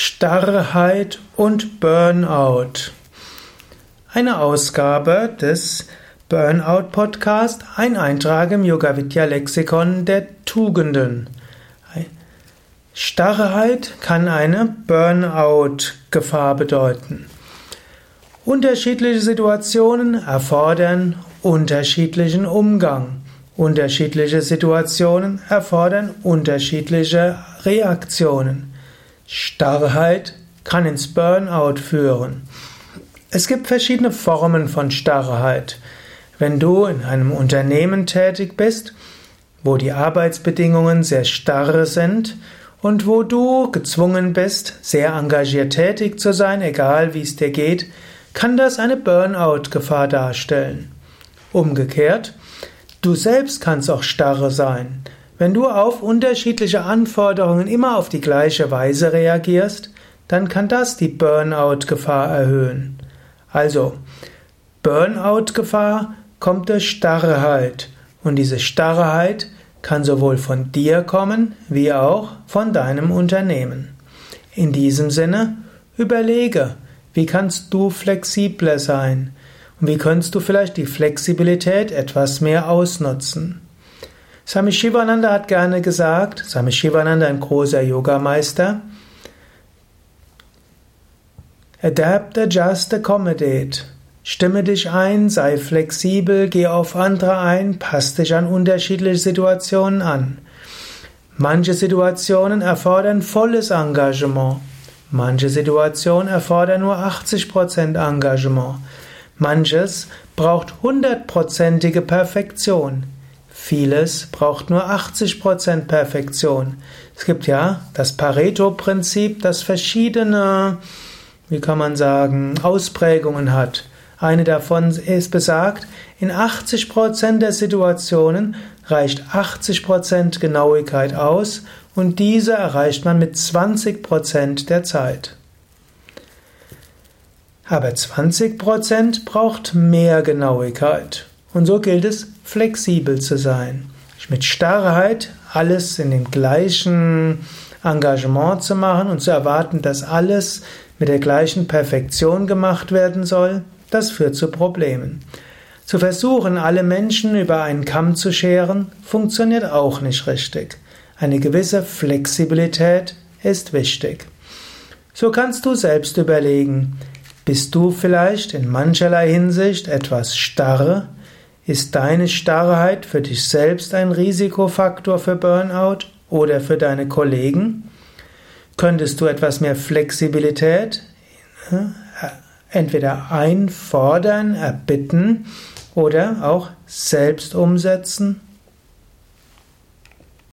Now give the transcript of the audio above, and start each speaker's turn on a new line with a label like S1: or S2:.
S1: Starrheit und Burnout. Eine Ausgabe des Burnout Podcast, ein Eintrag im Yoga Vidya Lexikon der Tugenden. Starrheit kann eine Burnout-Gefahr bedeuten. Unterschiedliche Situationen erfordern unterschiedlichen Umgang. Unterschiedliche Situationen erfordern unterschiedliche Reaktionen. Starrheit kann ins Burnout führen. Es gibt verschiedene Formen von Starrheit. Wenn du in einem Unternehmen tätig bist, wo die Arbeitsbedingungen sehr starr sind und wo du gezwungen bist, sehr engagiert tätig zu sein, egal wie es dir geht, kann das eine Burnout-Gefahr darstellen. Umgekehrt, du selbst kannst auch starre sein. Wenn du auf unterschiedliche Anforderungen immer auf die gleiche Weise reagierst, dann kann das die Burnout-Gefahr erhöhen. Also, Burnout-Gefahr kommt durch Starrheit und diese Starrheit kann sowohl von dir kommen wie auch von deinem Unternehmen. In diesem Sinne, überlege, wie kannst du flexibler sein und wie kannst du vielleicht die Flexibilität etwas mehr ausnutzen. Swami Shivananda hat gerne gesagt, Swami Shivananda, ein großer Yogameister, Adapt, adjust, accommodate. Stimme dich ein, sei flexibel, geh auf andere ein, pass dich an unterschiedliche Situationen an. Manche Situationen erfordern volles Engagement. Manche Situationen erfordern nur 80% Engagement. Manches braucht hundertprozentige Perfektion. Vieles braucht nur 80% Perfektion. Es gibt ja das Pareto-Prinzip, das verschiedene, wie kann man sagen, Ausprägungen hat. Eine davon ist besagt, in 80% der Situationen reicht 80% Genauigkeit aus und diese erreicht man mit 20% der Zeit. Aber 20% braucht mehr Genauigkeit. Und so gilt es, flexibel zu sein. Mit Starrheit alles in dem gleichen Engagement zu machen und zu erwarten, dass alles mit der gleichen Perfektion gemacht werden soll, das führt zu Problemen. Zu versuchen, alle Menschen über einen Kamm zu scheren, funktioniert auch nicht richtig. Eine gewisse Flexibilität ist wichtig. So kannst du selbst überlegen, bist du vielleicht in mancherlei Hinsicht etwas starr ist deine Starrheit für dich selbst ein Risikofaktor für Burnout oder für deine Kollegen? Könntest du etwas mehr Flexibilität äh, entweder einfordern, erbitten oder auch selbst umsetzen?